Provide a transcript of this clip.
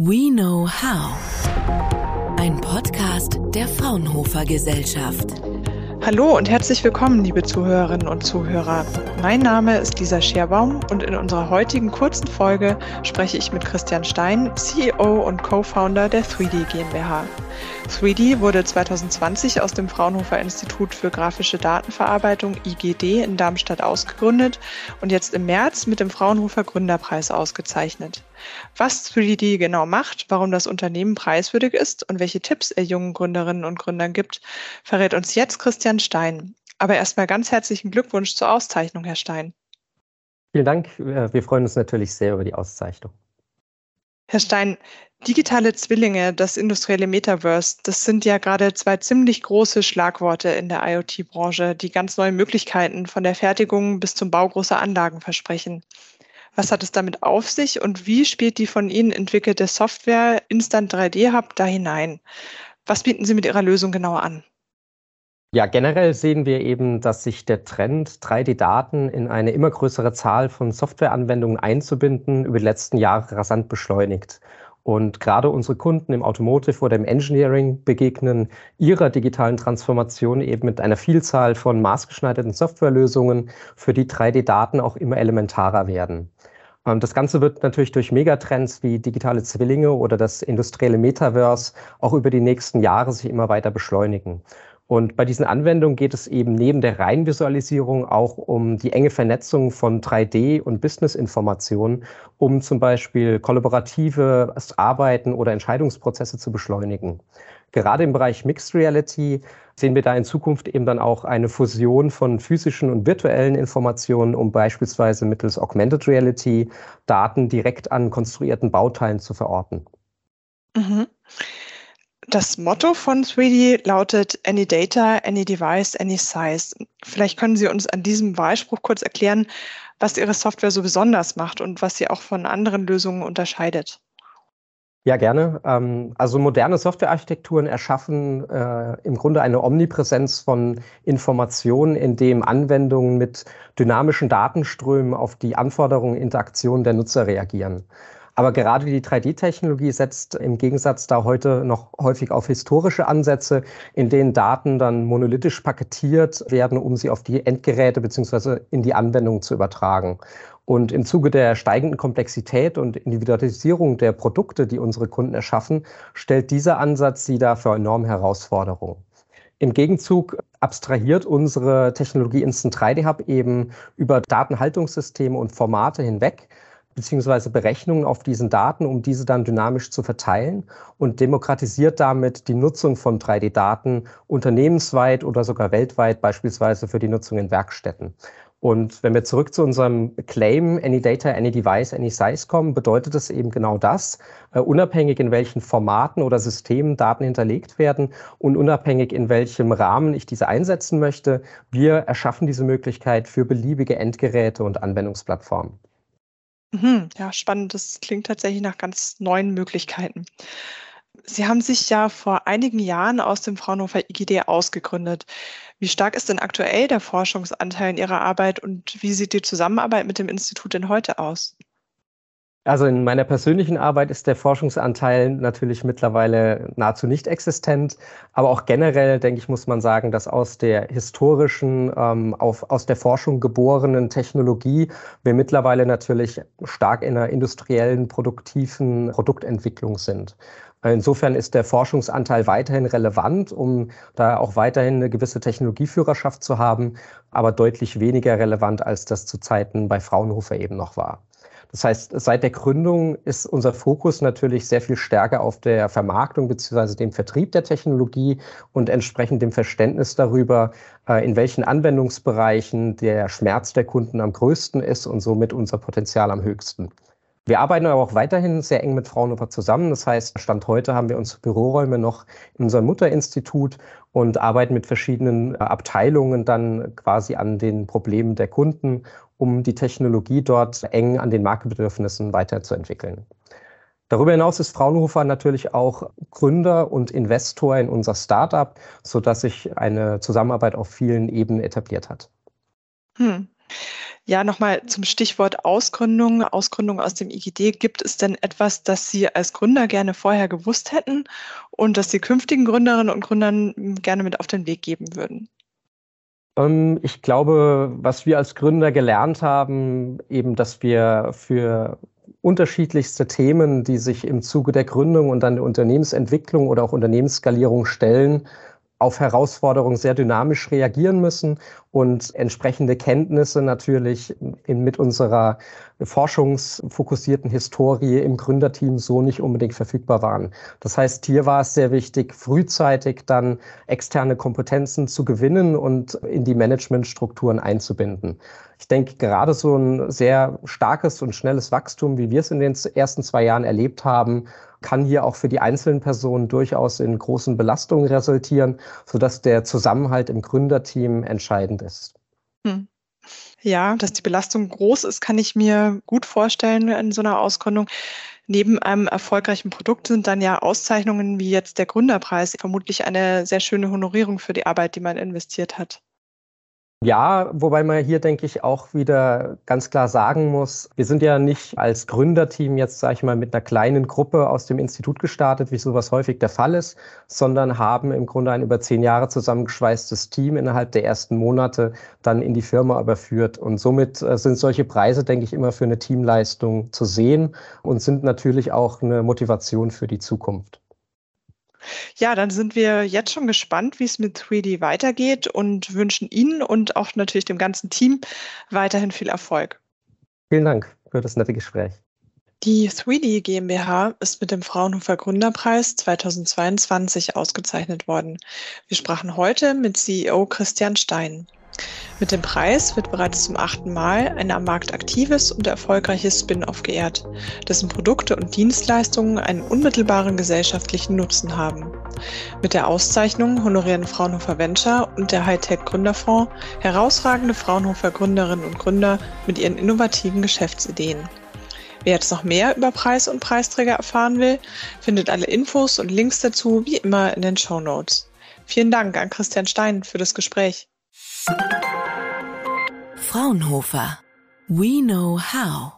We Know How. Ein Podcast der Fraunhofer Gesellschaft. Hallo und herzlich willkommen, liebe Zuhörerinnen und Zuhörer. Mein Name ist Lisa Scherbaum und in unserer heutigen kurzen Folge spreche ich mit Christian Stein, CEO und Co-Founder der 3D GmbH. 3D wurde 2020 aus dem Fraunhofer Institut für grafische Datenverarbeitung IGD in Darmstadt ausgegründet und jetzt im März mit dem Fraunhofer Gründerpreis ausgezeichnet. Was 3D genau macht, warum das Unternehmen preiswürdig ist und welche Tipps er jungen Gründerinnen und Gründern gibt, verrät uns jetzt Christian Stein. Aber erstmal ganz herzlichen Glückwunsch zur Auszeichnung, Herr Stein. Vielen Dank. Wir freuen uns natürlich sehr über die Auszeichnung. Herr Stein, digitale Zwillinge, das industrielle Metaverse, das sind ja gerade zwei ziemlich große Schlagworte in der IoT-Branche, die ganz neue Möglichkeiten von der Fertigung bis zum Bau großer Anlagen versprechen. Was hat es damit auf sich und wie spielt die von Ihnen entwickelte Software Instant 3D Hub da hinein? Was bieten Sie mit Ihrer Lösung genauer an? Ja, generell sehen wir eben, dass sich der Trend, 3D-Daten in eine immer größere Zahl von Softwareanwendungen einzubinden, über die letzten Jahre rasant beschleunigt. Und gerade unsere Kunden im Automotive oder im Engineering begegnen ihrer digitalen Transformation eben mit einer Vielzahl von maßgeschneiderten Softwarelösungen, für die 3D-Daten auch immer elementarer werden. Ähm, das Ganze wird natürlich durch Megatrends wie digitale Zwillinge oder das industrielle Metaverse auch über die nächsten Jahre sich immer weiter beschleunigen. Und bei diesen Anwendungen geht es eben neben der Reinvisualisierung auch um die enge Vernetzung von 3D- und Business-Informationen, um zum Beispiel kollaborative Arbeiten oder Entscheidungsprozesse zu beschleunigen. Gerade im Bereich Mixed Reality sehen wir da in Zukunft eben dann auch eine Fusion von physischen und virtuellen Informationen, um beispielsweise mittels Augmented Reality Daten direkt an konstruierten Bauteilen zu verorten. Mhm. Das Motto von 3D lautet Any Data, Any Device, Any Size. Vielleicht können Sie uns an diesem Wahlspruch kurz erklären, was Ihre Software so besonders macht und was sie auch von anderen Lösungen unterscheidet. Ja, gerne. Ähm, also moderne Softwarearchitekturen erschaffen äh, im Grunde eine Omnipräsenz von Informationen, in dem Anwendungen mit dynamischen Datenströmen auf die Anforderungen, Interaktionen der Nutzer reagieren. Aber gerade die 3D-Technologie setzt im Gegensatz da heute noch häufig auf historische Ansätze, in denen Daten dann monolithisch paketiert werden, um sie auf die Endgeräte beziehungsweise in die Anwendung zu übertragen. Und im Zuge der steigenden Komplexität und Individualisierung der Produkte, die unsere Kunden erschaffen, stellt dieser Ansatz sie da für enorme Herausforderungen. Im Gegenzug abstrahiert unsere Technologie Instant 3D Hub eben über Datenhaltungssysteme und Formate hinweg beziehungsweise Berechnungen auf diesen Daten, um diese dann dynamisch zu verteilen und demokratisiert damit die Nutzung von 3D-Daten unternehmensweit oder sogar weltweit, beispielsweise für die Nutzung in Werkstätten. Und wenn wir zurück zu unserem Claim Any Data, Any Device, Any Size kommen, bedeutet es eben genau das, uh, unabhängig in welchen Formaten oder Systemen Daten hinterlegt werden und unabhängig in welchem Rahmen ich diese einsetzen möchte, wir erschaffen diese Möglichkeit für beliebige Endgeräte und Anwendungsplattformen. Mhm, ja, spannend. Das klingt tatsächlich nach ganz neuen Möglichkeiten. Sie haben sich ja vor einigen Jahren aus dem Fraunhofer IGD ausgegründet. Wie stark ist denn aktuell der Forschungsanteil in Ihrer Arbeit und wie sieht die Zusammenarbeit mit dem Institut denn heute aus? Also in meiner persönlichen Arbeit ist der Forschungsanteil natürlich mittlerweile nahezu nicht existent. Aber auch generell, denke ich, muss man sagen, dass aus der historischen, ähm, auf, aus der Forschung geborenen Technologie wir mittlerweile natürlich stark in einer industriellen, produktiven Produktentwicklung sind. Insofern ist der Forschungsanteil weiterhin relevant, um da auch weiterhin eine gewisse Technologieführerschaft zu haben, aber deutlich weniger relevant, als das zu Zeiten bei Fraunhofer eben noch war. Das heißt, seit der Gründung ist unser Fokus natürlich sehr viel stärker auf der Vermarktung beziehungsweise dem Vertrieb der Technologie und entsprechend dem Verständnis darüber, äh, in welchen Anwendungsbereichen der Schmerz der Kunden am größten ist und somit unser Potenzial am höchsten. Wir arbeiten aber auch weiterhin sehr eng mit Fraunhofer zusammen. Das heißt, Stand heute haben wir unsere Büroräume noch in unserem Mutterinstitut und arbeiten mit verschiedenen äh, Abteilungen dann quasi an den Problemen der Kunden, um die Technologie dort eng an den Marktbedürfnissen weiterzuentwickeln. Darüber hinaus ist Fraunhofer natürlich auch Gründer und Investor in unser Startup, sodass sich eine Zusammenarbeit auf vielen Ebenen etabliert hat. Hm. Ja, nochmal zum Stichwort Ausgründung, Ausgründung aus dem IGD. Gibt es denn etwas, das Sie als Gründer gerne vorher gewusst hätten und das Sie künftigen Gründerinnen und Gründern gerne mit auf den Weg geben würden? Ähm, ich glaube, was wir als Gründer gelernt haben, eben, dass wir für unterschiedlichste Themen, die sich im Zuge der Gründung und dann der Unternehmensentwicklung oder auch Unternehmensskalierung stellen, auf Herausforderungen sehr dynamisch reagieren müssen und entsprechende Kenntnisse natürlich in, mit unserer forschungsfokussierten Historie im Gründerteam so nicht unbedingt verfügbar waren. Das heißt, hier war es sehr wichtig, frühzeitig dann externe Kompetenzen zu gewinnen und in die Managementstrukturen einzubinden. Ich denke, gerade so ein sehr starkes und schnelles Wachstum, wie wir es in den ersten zwei Jahren erlebt haben, kann hier auch für die einzelnen Personen durchaus in großen Belastungen resultieren, sodass der Zusammenhalt im Gründerteam entscheidend ist. Hm. Ja, dass die Belastung groß ist, kann ich mir gut vorstellen in so einer Ausgründung. Neben einem erfolgreichen Produkt sind dann ja Auszeichnungen wie jetzt der Gründerpreis vermutlich eine sehr schöne Honorierung für die Arbeit, die man investiert hat. Ja, wobei man hier, denke ich, auch wieder ganz klar sagen muss, wir sind ja nicht als Gründerteam jetzt, sage ich mal, mit einer kleinen Gruppe aus dem Institut gestartet, wie sowas häufig der Fall ist, sondern haben im Grunde ein über zehn Jahre zusammengeschweißtes Team innerhalb der ersten Monate dann in die Firma überführt. Und somit äh, sind solche Preise, denke ich, immer für eine Teamleistung zu sehen und sind natürlich auch eine Motivation für die Zukunft. Ja, dann sind wir jetzt schon gespannt, wie es mit 3D weitergeht und wünschen Ihnen und auch natürlich dem ganzen Team weiterhin viel Erfolg. Vielen Dank für das nette Gespräch. Die 3D GmbH ist mit dem Fraunhofer Gründerpreis 2022 ausgezeichnet worden. Wir sprachen heute mit CEO Christian Stein. Mit dem Preis wird bereits zum achten Mal ein am Markt aktives und erfolgreiches Spin-off geehrt, dessen Produkte und Dienstleistungen einen unmittelbaren gesellschaftlichen Nutzen haben. Mit der Auszeichnung honorieren Fraunhofer Venture und der Hightech Gründerfonds herausragende Fraunhofer Gründerinnen und Gründer mit ihren innovativen Geschäftsideen. Wer jetzt noch mehr über Preis und Preisträger erfahren will, findet alle Infos und Links dazu wie immer in den Show Notes. Vielen Dank an Christian Stein für das Gespräch. Fraunhofer. We know how.